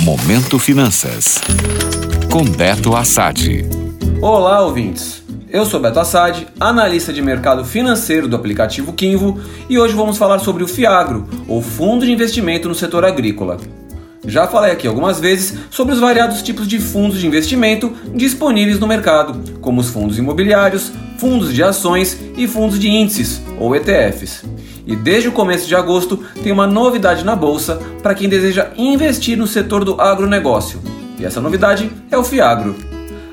Momento Finanças. Com Beto Assad. Olá, ouvintes. Eu sou Beto Assad, analista de mercado financeiro do aplicativo Kinvo, e hoje vamos falar sobre o Fiagro, ou Fundo de Investimento no Setor Agrícola. Já falei aqui algumas vezes sobre os variados tipos de fundos de investimento disponíveis no mercado, como os fundos imobiliários, fundos de ações e fundos de índices, ou ETFs. E desde o começo de agosto tem uma novidade na bolsa para quem deseja investir no setor do agronegócio. E essa novidade é o Fiagro.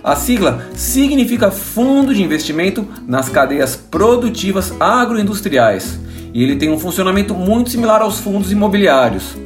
A sigla significa Fundo de Investimento nas Cadeias Produtivas Agroindustriais, e ele tem um funcionamento muito similar aos fundos imobiliários.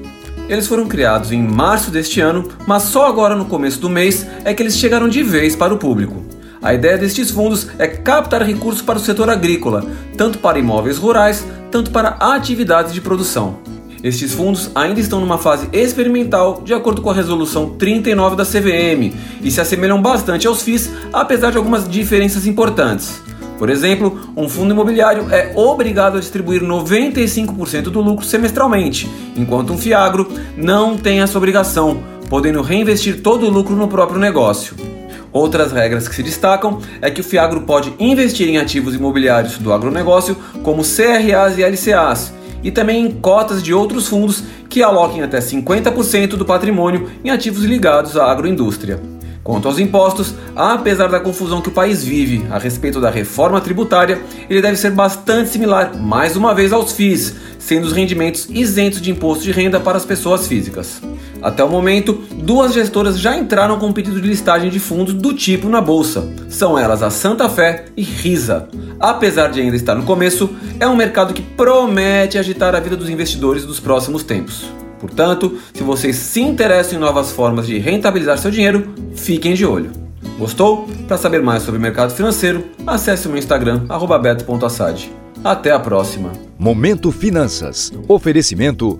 Eles foram criados em março deste ano, mas só agora no começo do mês é que eles chegaram de vez para o público. A ideia destes fundos é captar recursos para o setor agrícola, tanto para imóveis rurais, tanto para atividades de produção. Estes fundos ainda estão numa fase experimental, de acordo com a resolução 39 da CVM, e se assemelham bastante aos FIIs, apesar de algumas diferenças importantes. Por exemplo, um fundo imobiliário é obrigado a distribuir 95% do lucro semestralmente, enquanto um Fiagro não tem essa obrigação, podendo reinvestir todo o lucro no próprio negócio. Outras regras que se destacam é que o Fiagro pode investir em ativos imobiliários do agronegócio, como CRAs e LCAs, e também em cotas de outros fundos que aloquem até 50% do patrimônio em ativos ligados à agroindústria. Quanto aos impostos, apesar da confusão que o país vive a respeito da reforma tributária, ele deve ser bastante similar, mais uma vez, aos FIIs, sendo os rendimentos isentos de imposto de renda para as pessoas físicas. Até o momento, duas gestoras já entraram com pedido de listagem de fundos do tipo na bolsa. São elas a Santa Fé e Risa. Apesar de ainda estar no começo, é um mercado que promete agitar a vida dos investidores dos próximos tempos. Portanto, se vocês se interessam em novas formas de rentabilizar seu dinheiro, fiquem de olho. Gostou? Para saber mais sobre o mercado financeiro, acesse o meu Instagram, beto.assad. Até a próxima. Momento Finanças. Oferecimento